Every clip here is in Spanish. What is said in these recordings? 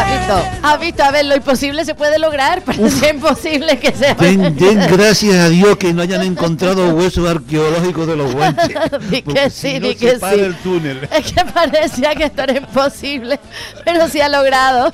¿Has visto? ¿Has visto? A ver, lo imposible se puede lograr, pero es imposible que sea. Den, den gracias a Dios que no hayan encontrado huesos arqueológicos de los guantes. Di que si sí, no di se que para sí. el túnel. Es que parecía que esto era imposible, pero se ha logrado.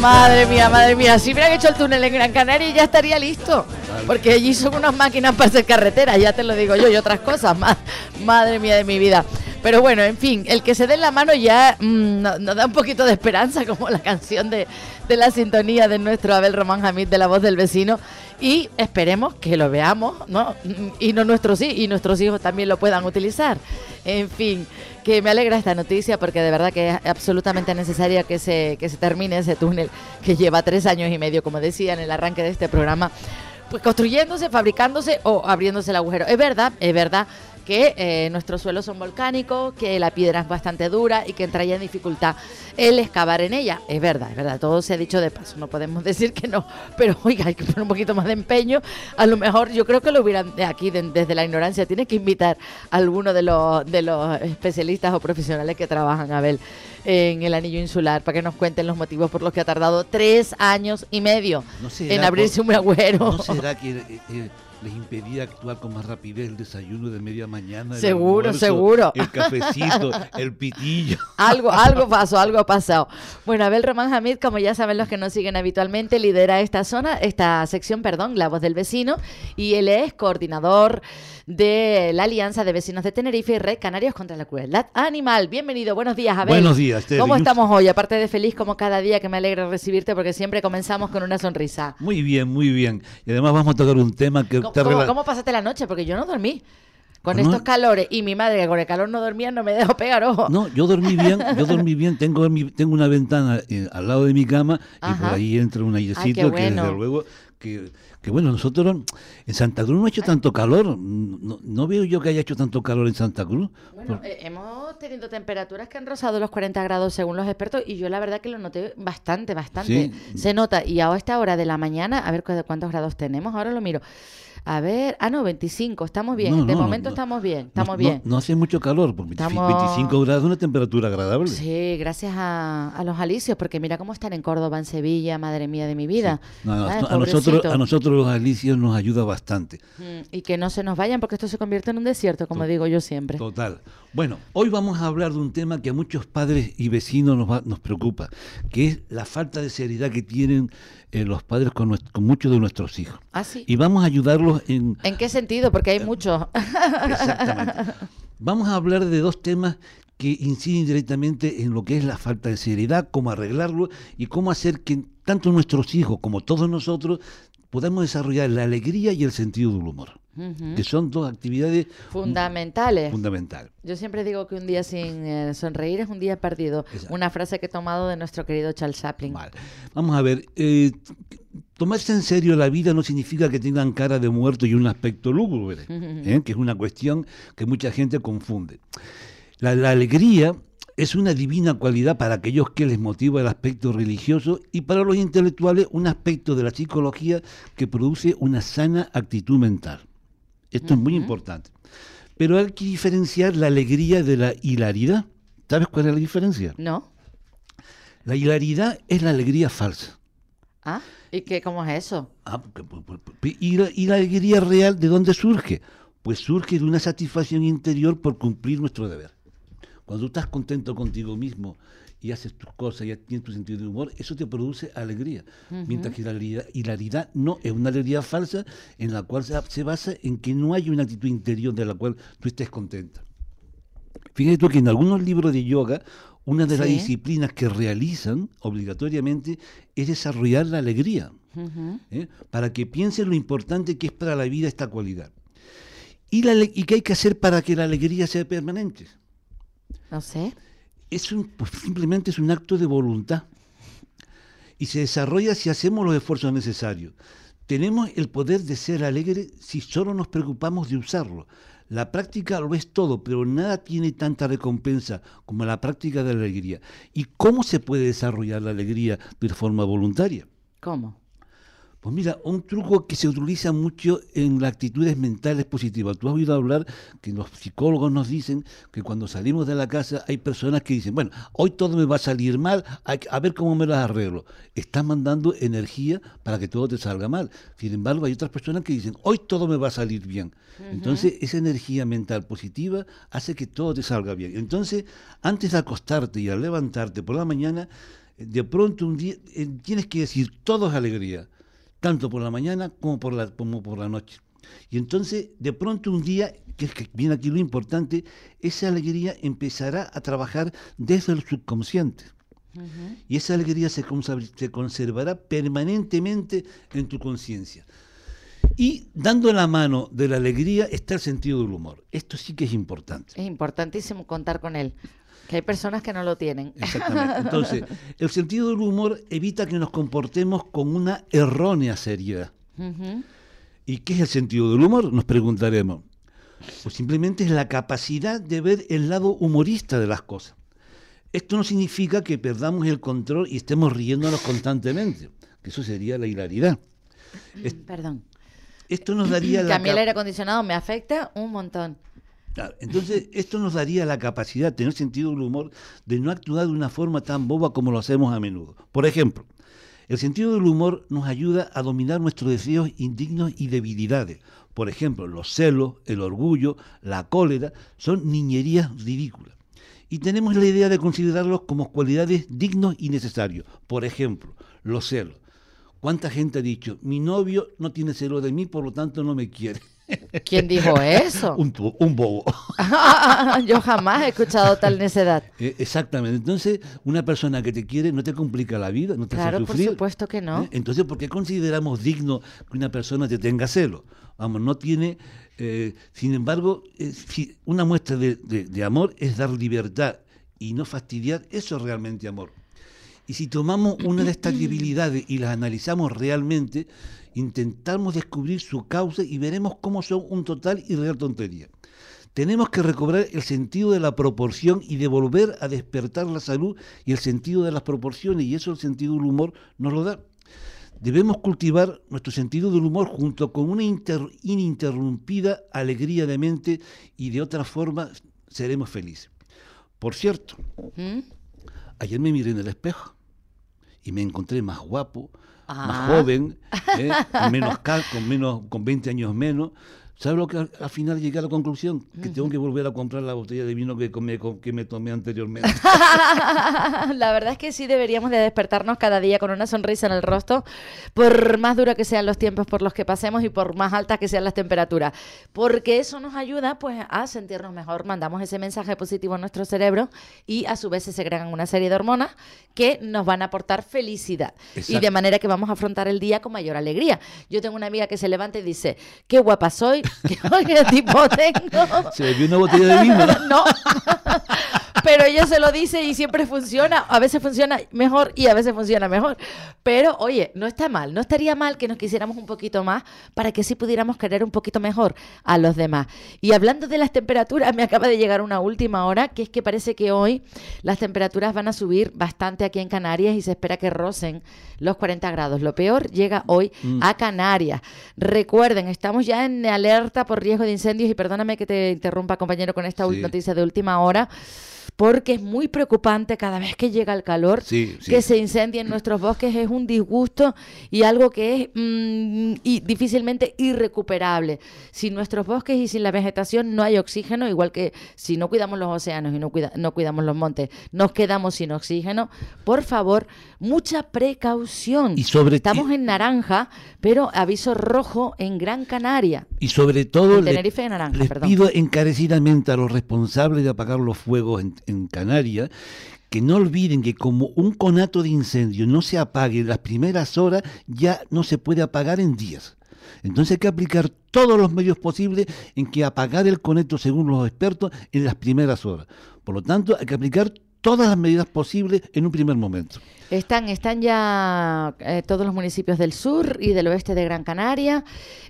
Madre mía, madre mía, si hubieran hecho el túnel en Gran Canaria ya estaría listo. Porque allí son unas máquinas para hacer carretera, ya te lo digo yo, y otras cosas más. Madre mía de mi vida. Pero bueno, en fin, el que se dé la mano ya mm, no- nos da un poquito de esperanza, como la canción de, de la sintonía de nuestro Abel Román Hamid de La Voz del Vecino. Y esperemos que lo veamos, ¿no? Y no nuestros y nuestros hijos también lo puedan utilizar. En fin, que me alegra esta noticia porque de verdad que es absolutamente necesaria que se, que se termine ese túnel que lleva tres años y medio, como decía en el arranque de este programa, pues construyéndose, fabricándose o abriéndose el agujero. Es verdad, es verdad que eh, nuestros suelos son volcánicos, que la piedra es bastante dura y que entraría en dificultad el excavar en ella. Es verdad, es verdad, todo se ha dicho de paso, no podemos decir que no, pero oiga, hay que poner un poquito más de empeño. A lo mejor yo creo que lo hubieran de aquí, de- desde la ignorancia, tiene que invitar a alguno de los, de los especialistas o profesionales que trabajan, a ver, en el anillo insular, para que nos cuenten los motivos por los que ha tardado tres años y medio ¿No en abrirse por- un agujero. ¿No será que eh, eh, les impedía actuar con más rapidez el desayuno de media mañana? el Seguro, almuerzo, seguro. El cafecito, el pitillo. Algo, algo pasó, algo ha pasado. Bueno, Abel Román Hamid, como ya saben los que nos siguen habitualmente, lidera esta zona, esta sección, perdón, La Voz del Vecino, y él es coordinador de la Alianza de Vecinos de Tenerife y Red Canarios contra la Crueldad Animal. Bienvenido, buenos días, Abel. Buenos días, Terry. ¿Cómo estamos hoy? Aparte de feliz como cada día, que me alegra recibirte porque siempre comenzamos con una sonrisa. Muy bien, muy bien. Y además vamos a tocar un tema que ¿Cómo, te cómo- rela- cómo pasaste la noche? Porque yo no dormí. Con ¿Ah, no? estos calores y mi madre que con el calor no dormía no me dejó pegar ojo. No, yo dormí bien, yo dormí bien. Tengo, tengo una ventana eh, al lado de mi cama y por ahí entra un airecito Ay, que desde luego que, que bueno, nosotros en Santa Cruz no ha hecho tanto calor. No, no veo yo que haya hecho tanto calor en Santa Cruz. Bueno, eh, hemos tenido temperaturas que han rozado los 40 grados según los expertos y yo la verdad que lo noté bastante, bastante. Sí. Se nota. Y a esta hora de la mañana, a ver cu- cuántos grados tenemos, ahora lo miro. A ver, ah, no, 25, estamos bien. No, de no, momento no. estamos bien, estamos bien. No, hace mucho calor, por 25 Estamos- 25 grados es una temperatura agradable. Sí, gracias a, a los alicios, porque mira cómo están en Córdoba, en Sevilla, madre mía de mi vida. No, Ay, a, nosotros, a nosotros los alicios nos ayuda bastante. Mm, Y que no se nos vayan porque esto se convierte en un desierto, como digo yo siempre. Total. Bueno, hoy vamos a hablar de un tema que a muchos padres y vecinos nos, va- nos preocupa, que es la falta de seriedad que tienen eh, los padres con, con muchos de nuestros hijos. Ah, sí. Y vamos a ayudarlos en... ¿En qué sentido? Porque hay muchos. Exactamente. Vamos a hablar de dos temas que inciden directamente en lo que es la falta de seriedad, cómo arreglarlo y cómo hacer que tanto nuestros hijos como todos nosotros podamos desarrollar la alegría y el sentido del humor, Que son dos actividades Fundamentales. fundamentales. Yo siempre digo que un día sin eh, sonreír es un día perdido. Exacto. Una frase que he tomado de nuestro querido Charles Chaplin. Vale. Vamos a ver, eh, tomarse en serio la vida no significa que tengan cara de muerto y un aspecto lúgubre, ¿eh? que es una cuestión que mucha gente confunde. La, la alegría es una divina cualidad para aquellos que les motiva el aspecto religioso y para los intelectuales un aspecto de la psicología que produce una sana actitud mental. Esto es muy importante. Pero hay que diferenciar la alegría de la hilaridad. ¿Sabes cuál es la diferencia? ¿No? La hilaridad es la alegría falsa. ¿Ah? ¿Y qué, cómo es eso? Ah, ¿Y la, y la alegría real de dónde surge? Pues surge de una satisfacción interior por cumplir nuestro deber. Cuando estás contento contigo mismo y haces tus cosas y tienes tu sentido de humor, eso te produce alegría. Mientras que la hilaridad, hilaridad no, es una alegría falsa en la cual se, se basa en que no hay una actitud interior de la cual tú estés contenta. Fíjate tú que en algunos libros de yoga, una de las disciplinas que realizan obligatoriamente es desarrollar la alegría. ¿eh? para que piensen lo importante que es para la vida esta cualidad. ¿Y, la, ¿Y qué hay que hacer para que la alegría sea permanente? No sé. Es un, pues, simplemente es un acto de voluntad. Y se desarrolla si hacemos los esfuerzos necesarios. Tenemos el poder de ser alegre si solo nos preocupamos de usarlo. La práctica lo es todo, pero nada tiene tanta recompensa como la práctica de la alegría. ¿Y cómo se puede desarrollar la alegría de forma voluntaria? ¿Cómo? Pues mira, un truco que se utiliza mucho en las actitudes mentales positivas. Tú has oído hablar que los psicólogos nos dicen que cuando salimos de la casa hay personas que dicen, bueno, hoy todo me va a salir mal, a ver cómo me las arreglo. Estás mandando energía para que todo te salga mal. Sin embargo, hay otras personas que dicen, hoy todo me va a salir bien. Entonces, esa energía mental positiva hace que todo te salga bien. Entonces, antes de acostarte y al levantarte por la mañana, de pronto un día eh, tienes que decir todo es alegría tanto por la mañana como por la, como por la noche. Y entonces, de pronto un día, que es que viene aquí lo importante, esa alegría empezará a trabajar desde el subconsciente. Y esa alegría se, se conservará permanentemente en tu conciencia. Y dando la mano de la alegría está el sentido del humor. Esto sí que es importante. Es importantísimo contar con él. Que hay personas que no lo tienen. Exactamente. Entonces, el sentido del humor evita que nos comportemos con una errónea seriedad. ¿Y qué es el sentido del humor? Nos preguntaremos. Pues simplemente es la capacidad de ver el lado humorista de las cosas. Esto no significa que perdamos el control y estemos riéndonos constantemente, que eso sería la hilaridad. Perdón. Esto nos daría la... Que a mí el aire acondicionado me afecta un montón entonces, esto nos daría la capacidad, tener sentido del humor, de no actuar de una forma tan boba como lo hacemos a menudo. Por ejemplo, el sentido del humor nos ayuda a dominar nuestros deseos indignos y debilidades. Por ejemplo, los celos, el orgullo, la cólera, son niñerías ridículas. Y tenemos la idea de considerarlos como cualidades dignos y necesarios. Por ejemplo, los celos. ¿Cuánta gente ha dicho, mi novio no tiene celos de mí, por lo tanto no me quiere? ¿Quién dijo eso? un, un, bobo. Yo jamás he escuchado tal necedad. Eh, exactamente. Entonces, una persona que te quiere no te complica la vida, no te hace sufrir. Claro, por supuesto que no. ¿Eh? Entonces, ¿por qué consideramos digno que una persona te tenga celo? Vamos, no tiene... Eh, sin embargo, una muestra de, de amor es dar libertad y no fastidiar, eso es realmente amor. Y si tomamos una de estas debilidades y las analizamos realmente, intentamos descubrir su causa y veremos cómo son un total y real tontería. Tenemos que recobrar el sentido de la proporción y devolver a despertar la salud y el sentido de las proporciones, y eso el sentido del humor nos lo da. Debemos cultivar nuestro sentido del humor junto con una ininterrumpida alegría de mente y de otra forma seremos felices. Por cierto, ¿Mm? ayer me miré en el espejo y me encontré más guapo, más ah. joven, ¿eh? con, menos, con, menos, con 20 años menos, ¿Sabes lo que al, final llegué a la conclusión? Que tengo que volver a comprar la botella de vino que, que me tomé anteriormente. la verdad es que sí deberíamos de despertarnos cada día con una sonrisa en el rostro, por más dura que sean los tiempos por los que pasemos y por más altas que sean las temperaturas, porque eso nos ayuda pues a sentirnos mejor. Mandamos ese mensaje positivo a nuestro cerebro y a su vez se segregan una serie de hormonas que nos van a aportar felicidad. Y de manera que vamos a afrontar el día con mayor alegría. Yo tengo una amiga que se levanta y dice, qué guapa soy, ¿Qué tipo tengo? Se bebió una botella de vino. no. Pero ella se lo dice y siempre funciona. A veces funciona mejor y a veces funciona mejor. Pero oye, no está mal. No estaría mal que nos quisiéramos un poquito más para que sí pudiéramos querer un poquito mejor a los demás. Y hablando de las temperaturas, me acaba de llegar una última hora, que es que parece que hoy las temperaturas van a subir bastante aquí en Canarias y se espera que rocen los 40 grados. Lo peor llega hoy mm. a Canarias. Recuerden, estamos ya en alerta por riesgo de incendios y perdóname que te interrumpa compañero con esta noticia de última hora porque es muy preocupante cada vez que llega el calor, que se incendien nuestros bosques es un disgusto y algo que es mm, y difícilmente irrecuperable. Sin nuestros bosques y sin la vegetación no hay oxígeno, igual que si no cuidamos los océanos y no, no cuidamos los montes, nos quedamos sin oxígeno. Por favor, mucha precaución. Y sobre Estamos en naranja, pero aviso rojo en Gran Canaria. Y sobre todo, Tenerife naranja, les pido encarecidamente a los responsables de apagar los fuegos en, en Canarias que no olviden que como un conato de incendio no se apague en las primeras horas, ya no se puede apagar en días. Entonces hay que aplicar todos los medios posibles en que apagar el coneto, según los expertos, en las primeras horas. Por lo tanto, hay que aplicar todas las medidas posibles en un primer momento. Están, están ya eh, todos los municipios del sur y del oeste de Gran Canaria,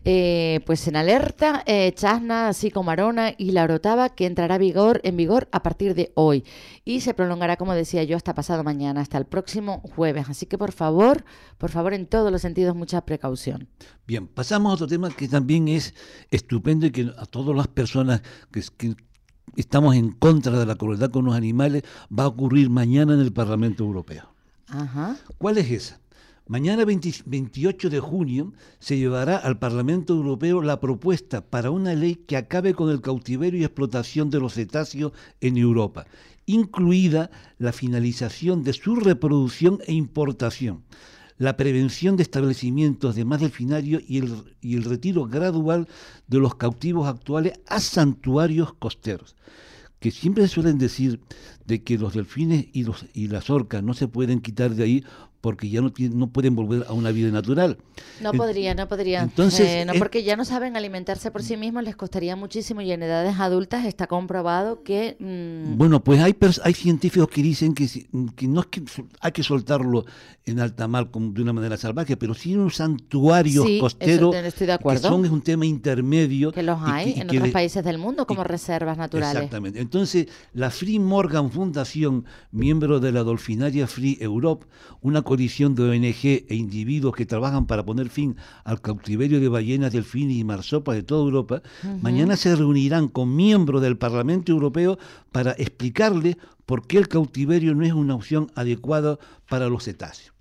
eh, pues en alerta, eh, Chasna, así como Arona y La Orotava, que entrará vigor, en vigor a partir de hoy y se prolongará, como decía yo, hasta pasado mañana, hasta el próximo jueves. Así que por favor, por favor, en todos los sentidos, mucha precaución. Bien, pasamos a otro tema que también es estupendo y que a todas las personas que, que estamos en contra de la crueldad con los animales va a ocurrir mañana en el Parlamento Europeo. ¿Cuál es esa? Mañana 28 de junio se llevará al Parlamento Europeo la propuesta para una ley que acabe con el cautiverio y explotación de los cetáceos en Europa, incluida la finalización de su reproducción e importación, la prevención de establecimientos de más delfinarios y el, y el retiro gradual de los cautivos actuales a santuarios costeros que siempre suelen decir de que los delfines y, los, y las orcas no se pueden quitar de ahí porque ya no, no pueden volver a una vida natural. No podría, no podría. Entonces, eh, no, porque ya no saben alimentarse por sí mismos, les costaría muchísimo y en edades adultas está comprobado que... Mm, bueno, pues hay, hay científicos que dicen que, que, no es que hay que soltarlo en alta mar de una manera salvaje, pero sí en un santuario costero, estoy de acuerdo. que son es un tema intermedio. Que los hay en otros países del mundo como reservas naturales. Exactamente. Entonces, la Free Morgan Fundación, miembro de la Dolfinaria Free Europe, una coalición de ONG e individuos que trabajan para poner fin al cautiverio de ballenas, delfines y marsopas de toda Europa, mañana se reunirán con miembros del Parlamento Europeo para explicarles por qué el cautiverio no es una opción adecuada para los cetáceos.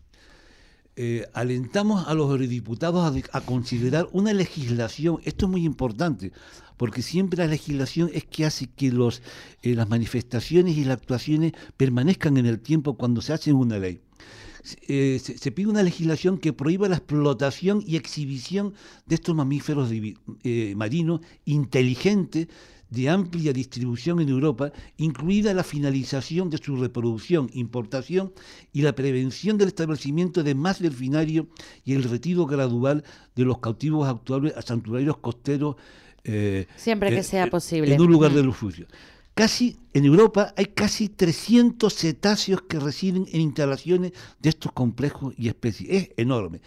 Eh, alentamos a los eurodiputados a, considerar una legislación, esto es muy importante, porque siempre la legislación es que hace que los, eh, las manifestaciones y las actuaciones permanezcan en el tiempo cuando se hace una ley. Eh, se, pide una legislación que prohíba la explotación y exhibición de estos mamíferos eh, marinos inteligentes de amplia distribución en Europa, incluida la finalización de su reproducción, importación y la prevención del establecimiento de más delfinarios y el retiro gradual de los cautivos actuales a santuarios costeros. Eh, Siempre que sea posible. En un lugar de refugio. Casi en Europa hay casi 300 cetáceos que residen en instalaciones de estos complejos y especies. Es enorme.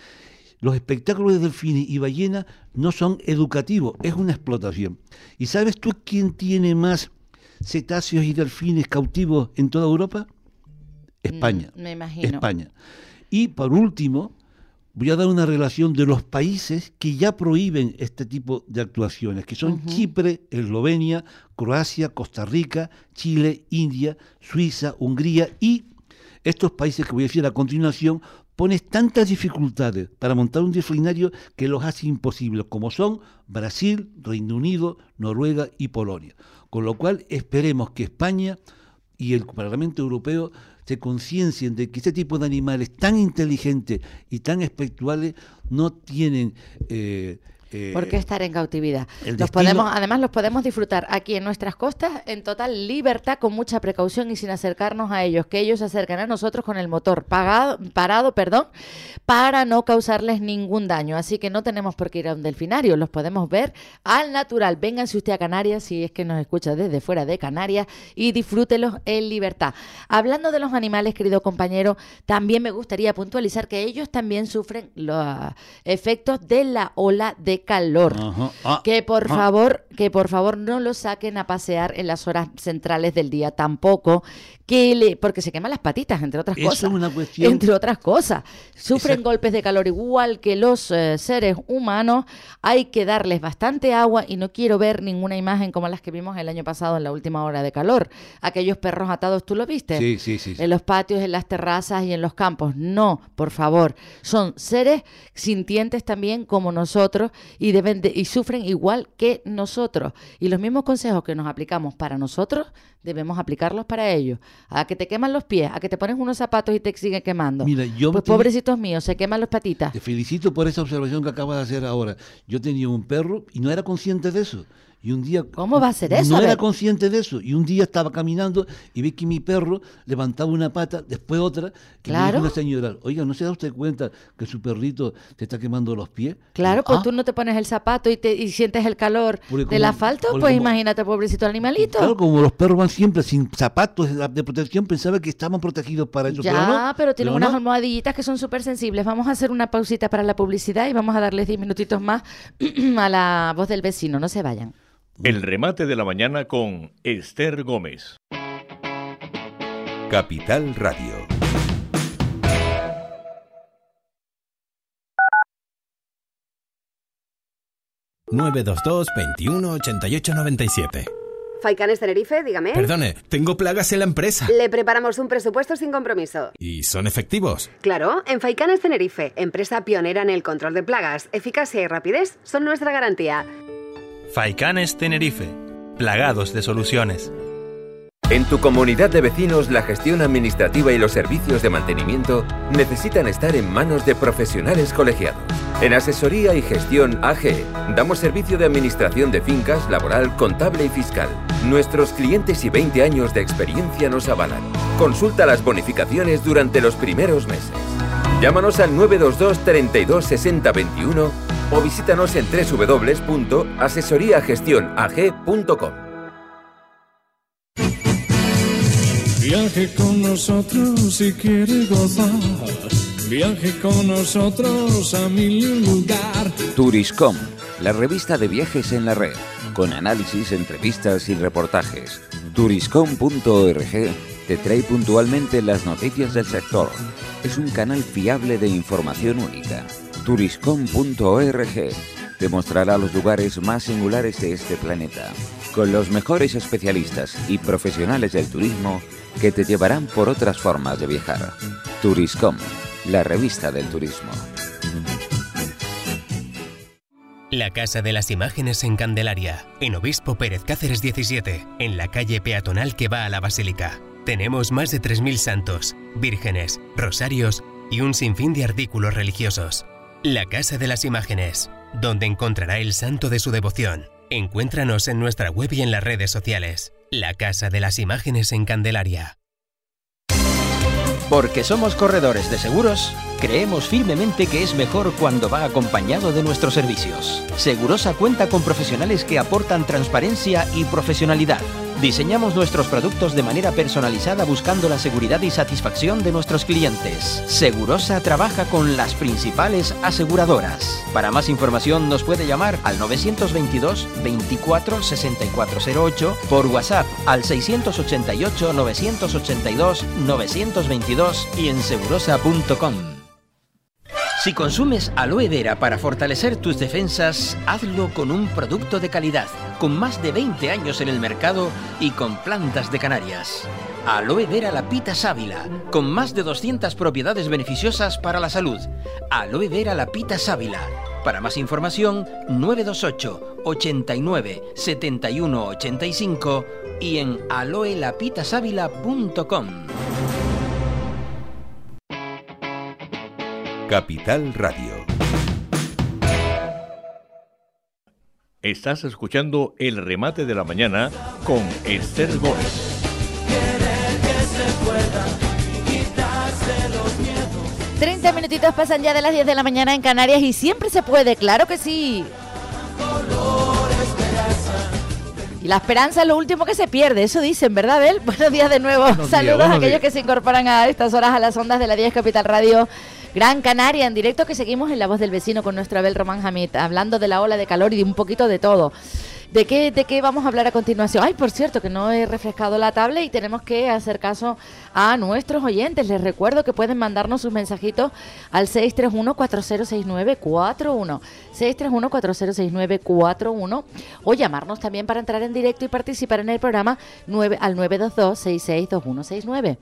Los espectáculos de delfines y ballenas no son educativos, es una explotación. ¿Y sabes tú quién tiene más cetáceos y delfines cautivos en toda Europa? España. Mm, me imagino. España. Y por último, voy a dar una relación de los países que ya prohíben este tipo de actuaciones, que son Chipre, Eslovenia, Croacia, Costa Rica, Chile, India, Suiza, Hungría y estos países que voy a decir a continuación ponen tantas dificultades para montar un disciplinario que los hace imposibles, como son Brasil, Reino Unido, Noruega y Polonia. Con lo cual esperemos que España y el Parlamento Europeo se conciencien de que este tipo de animales tan inteligentes y tan espectuales no tienen eh, eh, ¿Por qué estar en cautividad? Los podemos, además los podemos disfrutar aquí en nuestras costas en total libertad, con mucha precaución y sin acercarnos a ellos, que ellos se acercan a nosotros con el motor pagado, parado, perdón, para no causarles ningún daño. Así que no tenemos por qué ir a un delfinario, los podemos ver al natural. Vénganse usted a Canarias, si es que nos escucha desde fuera de Canarias, y disfrútelos en libertad. Hablando de los animales, querido compañero, también me gustaría puntualizar que ellos también sufren los efectos de la ola de calor. Ah, que por ah. favor, que por favor no lo saquen a pasear en las horas centrales del día tampoco, que le, porque se queman las patitas, entre otras cosas. Entre otras cosas. Sufren golpes de calor igual que los eh, seres humanos. Hay que darles bastante agua y no quiero ver ninguna imagen como las que vimos el año pasado en la última hora de calor. Aquellos perros atados, ¿tú lo viste? Sí, sí, sí. En los patios, en las terrazas y en los campos. No, por favor. Son seres sintientes también como nosotros y deben y sufren igual que nosotros. Y los mismos consejos que nos aplicamos para nosotros debemos aplicarlos para ellos. A que te queman los pies, a que te pones unos zapatos y te siguen quemando. Mira, yo pues pobrecitos míos, se queman los patitas. Te felicito por esa observación que acabas de hacer ahora. Yo tenía un perro y no era consciente de eso. Y un día... ¿Cómo va a ser eso? No era consciente de eso. Y un día estaba caminando y vi que mi perro levantaba una pata, después otra, y me Claro. dijo una señora, oiga, ¿no se da usted cuenta que su perrito te está quemando los pies? Claro, Y, pues "Ah". tú no te pones el zapato y, te, y sientes el calor del como- asfalto, pues como- imagínate, pobrecito animalito. Claro, como los perros van siempre sin zapatos de de protección, pensaba que estaban protegidos para eso. Ya, pero, no, pero tienen pero unas no. almohadillitas que son súper sensibles. Vamos a hacer una pausita para la publicidad y vamos a darles 10 minutitos más a la voz del vecino. No se vayan. El remate de la mañana con Esther Gómez. Capital Radio. ...922 21 88 97. Faicanes Tenerife, dígame. Perdone, tengo plagas en la empresa. Le preparamos un presupuesto sin compromiso. ¿Y son efectivos? Claro, en Faicanes Tenerife, empresa pionera en el control de plagas, eficacia y rapidez son nuestra garantía. Faicanes Tenerife, plagados de soluciones. En tu comunidad de vecinos, la gestión administrativa y los servicios de mantenimiento necesitan estar en manos de profesionales colegiados. En Asesoría y Gestión AG damos servicio de administración de fincas, laboral, contable y fiscal. Nuestros clientes y 20 años de experiencia nos avalan. Consulta las bonificaciones durante los primeros meses. Llámanos al 922 32 60 21 o visítanos en www.asesoriagestionag.com. Viaje con nosotros si quiere gozar. Viaje con nosotros a mil lugar. Turiscom, la revista de viajes en la red, con análisis, entrevistas y reportajes. Turiscom.org te trae puntualmente las noticias del sector. Es un canal fiable de información única. Turiscom.org te mostrará los lugares más singulares de este planeta, con los mejores especialistas y profesionales del turismo que te llevarán por otras formas de viajar. Turiscom, la revista del turismo. La Casa de las Imágenes en Candelaria, en Obispo Pérez Cáceres 17, en la calle peatonal que va a la Basílica. Tenemos más de 3.000 santos, vírgenes, rosarios y un sinfín de artículos religiosos. La Casa de las Imágenes, donde encontrará el santo de su devoción. Encuéntranos en nuestra web y en las redes sociales. La Casa de las Imágenes en Candelaria. Porque somos corredores de seguros, creemos firmemente que es mejor cuando va acompañado de nuestros servicios. Segurosa cuenta con profesionales que aportan transparencia y profesionalidad. Diseñamos nuestros productos de manera personalizada buscando la seguridad y satisfacción de nuestros clientes. Segurosa trabaja con las principales aseguradoras. Para más información nos puede llamar al 922 24 6408 por WhatsApp al 688 982 922 y en segurosa.com. Si consumes aloe vera para fortalecer tus defensas, hazlo con un producto de calidad, con más de 20 años en el mercado y con plantas de Canarias. Aloe vera lapita sábila, con más de 200 propiedades beneficiosas para la salud. Aloe vera lapita sábila. Para más información, 928 89 71 85 y en aloelapitasávila.com. Capital Radio. Estás escuchando el remate de la mañana con Esther Gómez. 30 minutitos pasan ya de las 10 de la mañana en Canarias y siempre se puede, claro que sí. Y la esperanza es lo último que se pierde, eso dicen, ¿verdad, Abel? Buenos días de nuevo. Buenos días, Saludos a aquellos días. que se incorporan a estas horas a las ondas de la 10 Capital Radio Gran Canaria en directo que seguimos en La Voz del Vecino con nuestro Abel Román Hamid, hablando de la ola de calor y de un poquito de todo. ¿De qué, ¿De qué vamos a hablar a continuación? Ay, por cierto, que no he refrescado la tabla y tenemos que hacer caso a nuestros oyentes. Les recuerdo que pueden mandarnos sus mensajitos al 631-406941. 631-406941 o llamarnos también para entrar en directo y participar en el programa 9, al 922-662169.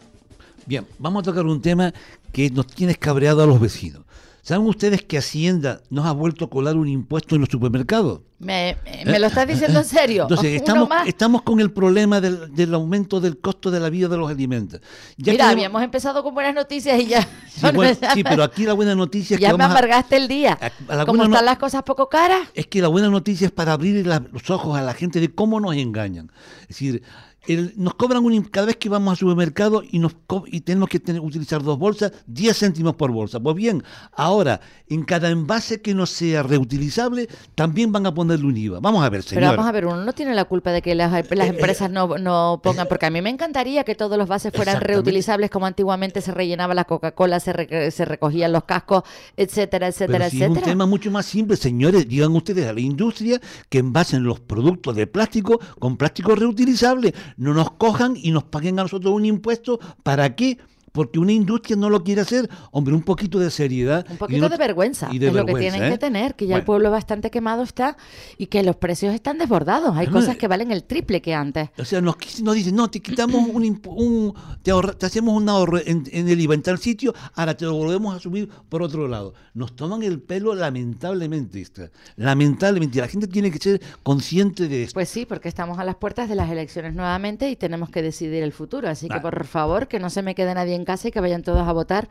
Bien, vamos a tocar un tema que nos tiene cabreado a los vecinos. ¿Saben ustedes que Hacienda nos ha vuelto a colar un impuesto en los supermercados? ¿Me, me- me lo estás diciendo en serio? Entonces, estamos, con el problema del, del aumento del costo de la vida de los alimentos. Ya Mira, habíamos empezado con buenas noticias y ya. Sí, bueno, sí, pero aquí la buena noticia es que ya me a- amargaste el día. a la ¿Cómo buena no- están las cosas poco caras? Es que la buena noticia es para abrir la- los ojos a la gente de cómo nos engañan. Es decir, el- nos cobran un, cada vez que vamos al supermercado y, nos y tenemos que tener- utilizar dos bolsas, 10 céntimos por bolsa. Pues bien, ahora en cada envase que no sea reutilizable también van a ponerle un IVA. Vamos a ver, Pero señor. vamos a ver, uno no tiene la culpa de que las, las empresas no, no pongan, porque a mí me encantaría que todos los vasos fueran reutilizables como antiguamente se rellenaba la Coca-Cola, se, re- se recogían los cascos, etcétera, etcétera, Pero si es un etcétera. tema mucho más simple, señores, digan ustedes a la industria que envasen los productos de plástico con plástico reutilizable. No nos cojan y nos paguen a nosotros un impuesto. ¿Para qué? Porque una industria no lo quiere hacer. Hombre, un poquito de seriedad. Un y poquito no- de vergüenza y de es lo que tienen ¿eh? que tener, que ya el pueblo bastante quemado está y que los precios están desbordados. Hay cosas que valen el triple que antes. O sea, nos, nos dicen, no, te quitamos un, un- te, ahorra- te hacemos un ahorro en, en el IVA en tal sitio, ahora te lo volvemos a subir por otro lado. Nos toman el pelo lamentablemente, esto. Lamentablemente. La gente tiene que ser consciente de esto. Pues sí, porque estamos a las puertas de las elecciones nuevamente y tenemos que decidir el futuro. Así que por favor, que no se me quede nadie en casa y que vayan todos a votar,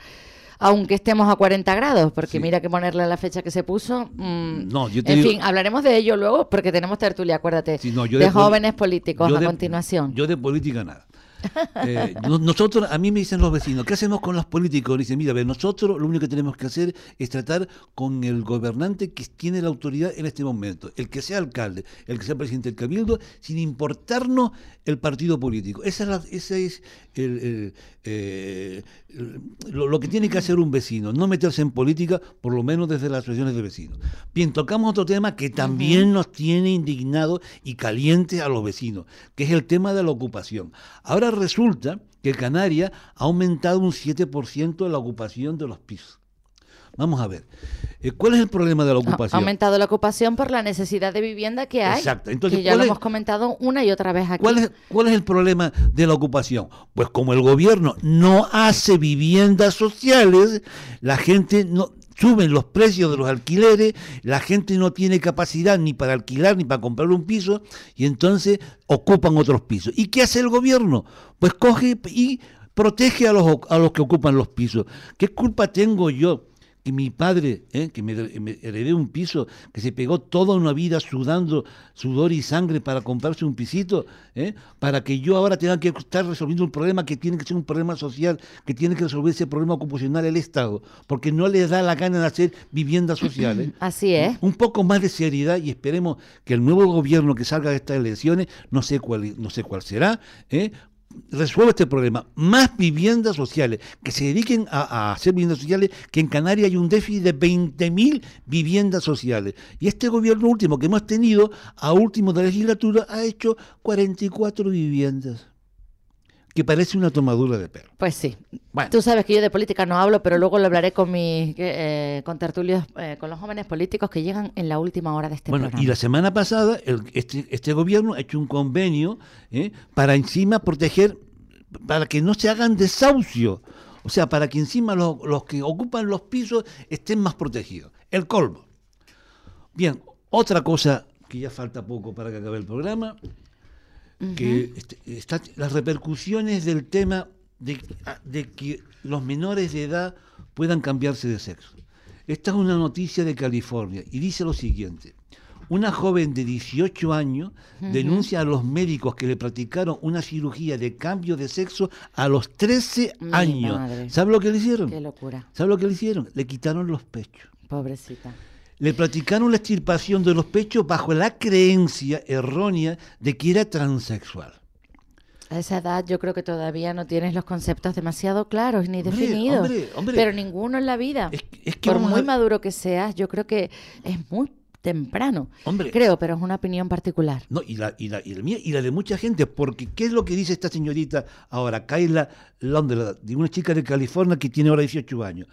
aunque estemos a 40 grados, porque Sí. mira que ponerle la fecha que se puso. mm, No, yo te en digo- fin, hablaremos de ello luego, porque tenemos tertulia, acuérdate, Sí, no, yo de, jóvenes políticos yo a de- continuación. Yo de política nada. Eh, no- nosotros, a mí me dicen los vecinos, ¿qué hacemos con los políticos? Dicen, mira, ver, nosotros lo único que tenemos que hacer es tratar con el gobernante que tiene la autoridad en este momento, el que sea alcalde, el que sea presidente del cabildo, sin importarnos el partido político. Esa es, la- ese es el- el, eh, el- lo, lo que tiene que hacer un vecino, no meterse en política, por lo menos desde las asociaciones de vecinos. Bien, tocamos otro tema que también nos tiene indignados y calientes a los vecinos, que es el tema de la ocupación. Ahora resulta que Canarias ha aumentado un 7% la ocupación de los pisos. Vamos a ver, eh, ¿cuál es el problema de la Ha ocupación? aumentado la ocupación por la necesidad de vivienda que hay. Exacto. Entonces, que ya ¿cuál lo es- hemos comentado una y otra vez aquí. ¿Cuál es, cuál es el problema de la ocupación? Pues como el gobierno no hace viviendas sociales, la gente no suben los precios de los alquileres, la gente no tiene capacidad ni para alquilar ni para comprar un piso y entonces ocupan otros pisos. ¿Y qué hace el gobierno? Pues coge y protege a los, a los que ocupan los pisos. ¿Qué culpa tengo yo? Que mi padre, eh, que me, me heredé un piso, que se pegó toda una vida sudando sudor y sangre para comprarse un pisito, eh, para que yo ahora tenga que estar resolviendo un problema que tiene que ser un problema social, que tiene que resolver ese problema ocupacional el Estado, porque no les da la gana de hacer viviendas sociales. Así es. Un poco más de seriedad y esperemos que el nuevo gobierno que salga de estas elecciones, no sé cuál, no sé cuál será, resuelva este problema. Más viviendas sociales, que se dediquen a, hacer viviendas sociales, que en Canarias hay un déficit de 20.000 viviendas sociales. Y este gobierno último que hemos tenido, a último de legislatura, ha hecho 44 viviendas. Que parece una tomadura de pelo. Pues sí. Bueno. Tú sabes que yo de política no hablo, pero luego lo hablaré con mis eh, con tertulios, eh, con los jóvenes políticos que llegan en la última hora de este Bueno, programa. y la semana pasada el- este, este gobierno ha hecho un convenio ¿eh? para encima proteger, para que no se hagan desahucios. O sea, para que encima los, los que ocupan los pisos estén más protegidos. El colmo. Bien, otra cosa que ya falta poco para que acabe el programa, que este- está, las repercusiones del tema de, de que los menores de edad puedan cambiarse de sexo. Esta es una noticia de California y dice lo siguiente. Una joven de 18 años denuncia a los médicos que le practicaron una cirugía de cambio de sexo a los 13 Mi años. madre. ¿Sabe lo que le hicieron? Qué locura. ¿Sabe lo que le hicieron? Le quitaron los pechos. Pobrecita. Le practicaron la extirpación de los pechos bajo la creencia errónea de que era transexual. A esa edad yo creo que todavía no tienes los conceptos demasiado claros ni Hombre, definidos. hombre, hombre. Pero ninguno en la vida. que Por muy a- maduro que seas, yo creo que es muy temprano. Hombre. Creo, pero es una opinión particular. No, y la, y, la, y la mía y la de mucha gente, porque ¿qué es lo que dice esta señorita ahora, Kayla Londra, de una chica de California que tiene ahora 18 años?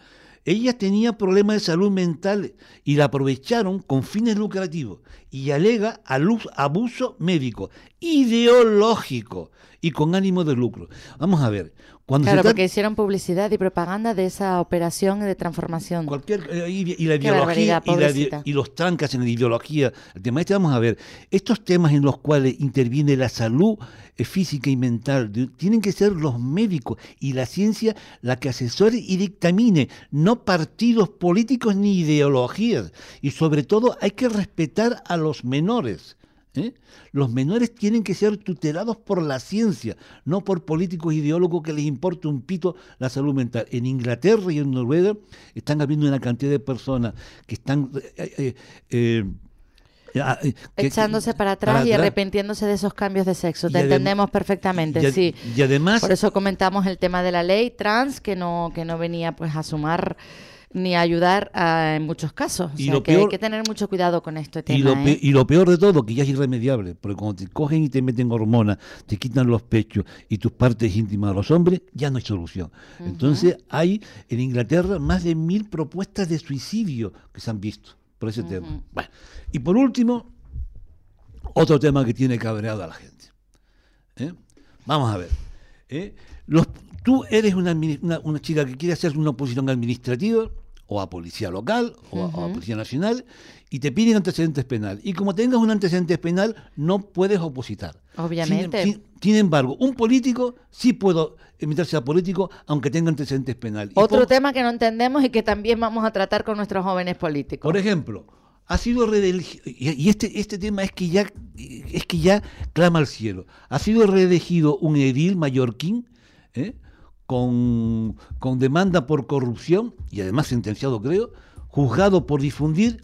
Ella tenía problemas de salud mental y la aprovecharon con fines lucrativos. Y alega abuso médico, ideológico. y con ánimo de lucro. Vamos a ver, cuando claro, se porque hicieron publicidad y propaganda de esa operación de transformación. Cualquier, eh, y, y la ideología y, la los trancas en la ideología. El tema este, vamos a ver, estos temas en los cuales interviene la salud eh, física y mental, de- tienen que ser los médicos y la ciencia la que asesore y dictamine, no partidos políticos ni ideologías. Y sobre todo hay que respetar a los menores. ¿Eh? Los menores tienen que ser tutelados por la ciencia, no por políticos ideólogos que les importa un pito la salud mental. En Inglaterra y en Noruega están habiendo una cantidad de personas que están eh, eh, eh, ah, que- Echándose para atrás y arrepintiéndose de esos cambios de sexo. Te entendemos perfectamente, y sí. y además- Por eso comentamos el tema de la ley trans, que no, que no venía pues a sumar ni ayudar a- en muchos casos. O Y lo que hay que tener mucho cuidado con este Y tema. lo, ¿eh? y lo peor de todo, que ya es irremediable, porque cuando te cogen y te meten hormonas, te quitan los pechos y tus partes íntimas a los hombres, ya no hay solución. Entonces hay en Inglaterra más de mil propuestas de suicidio que se han visto por ese tema. Bueno, y por último, otro tema que tiene cabreado a la gente. ¿eh? Vamos a ver. ¿eh? Los, tú eres una, una- una chica que quiere hacer una oposición administrativa o a policía local o, a- o a Ujú. policía nacional y te piden antecedentes penal. Y como tengas un antecedente penal, no puedes opositar. Obviamente. Sin, sin- sin embargo, un político sí puedo meterse a político aunque tenga antecedentes penales. Y Otro por- tema que no entendemos y que también vamos a tratar con nuestros jóvenes políticos. por ejemplo, ha sido reelegido, y y este, este tema es que ya es que ya clama al cielo. Ha sido reelegido un edil mallorquín ¿eh? Con, con demanda por corrupción y además sentenciado, creo, juzgado por difundir,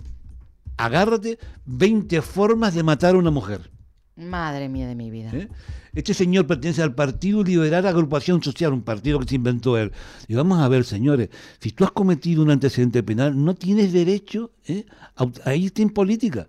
agárrate, 20 formas de matar a una mujer. Madre mía de mi vida. ¿eh? Este señor pertenece al Partido Liberal Agrupación Social, un partido que se inventó él. Y vamos a ver, señores, si tú has cometido un antecedente penal, no tienes derecho ¿eh? a, a irte en política.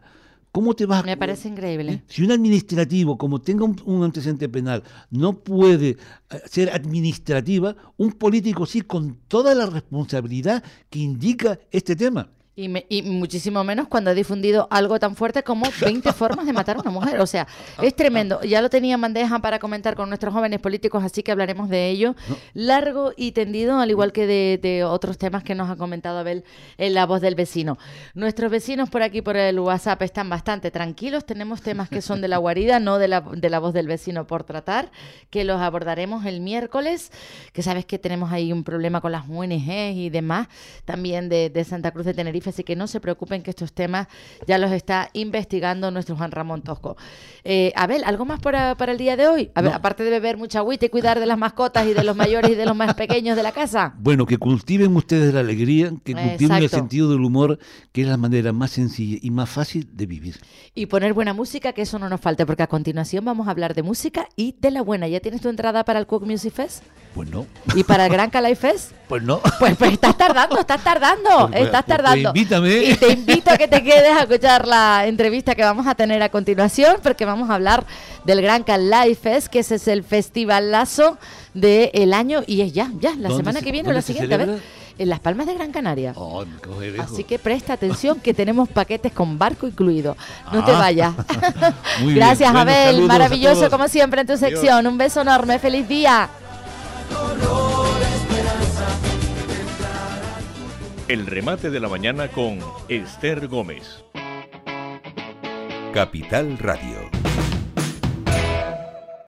¿Cómo te vas a... Me parece increíble. Si un administrativo, como tenga un, un antecedente penal, no puede eh, ser administrativa, un político sí, con toda la responsabilidad que indica este tema. Y, me- y muchísimo menos cuando ha difundido algo tan fuerte como 20 formas de matar a una mujer. O sea, es tremendo. Ya lo tenía en bandeja para comentar con nuestros jóvenes políticos, así que hablaremos de ello. Largo y tendido, al igual que de, de otros temas que nos ha comentado Abel en la voz del vecino. Nuestros vecinos por aquí, por el WhatsApp, están bastante tranquilos. Tenemos temas que son de la guarida, no de la, de la voz del vecino por tratar, que los abordaremos el miércoles. Que sabes que tenemos ahí un problema con las ONG y demás, también de, de Santa Cruz de Tenerife, así que no se preocupen que estos temas ya los está investigando nuestro Juan Ramón Tosco. Eh, Abel, ¿algo más para, para el día de hoy? A ver, No. aparte de beber mucha agüita y cuidar de las mascotas y de los mayores y de los más pequeños de la casa. Bueno, que cultiven ustedes la alegría, que cultiven el sentido del humor, que es la manera más sencilla y más fácil de vivir. Y poner buena música, que eso no nos falte, porque a continuación vamos a hablar de música y de la buena. ¿Ya tienes tu entrada para el Cook Music Fest? Pues no, ¿Y para el Gran Calais Fest? pues no. Pues, pues estás tardando, estás tardando, Pues, estás pues, tardando. pues invítame. Y te invito a que te quedes a escuchar la entrevista que vamos a tener a continuación, porque vamos a hablar del Gran Calais Fest, que ese es el festivalazo del año y es ya, ya, la ¿Dónde semana se- que viene o la siguiente, a ver, en Las Palmas de Gran Canaria. Lejos. Así que presta atención que tenemos paquetes con barco incluido. No te Ah. vayas. Bien. Gracias, Bueno, Abel. Maravilloso como siempre en tu sección. Un beso enorme. Feliz día. El remate de la mañana con Esther Gómez. Capital Radio.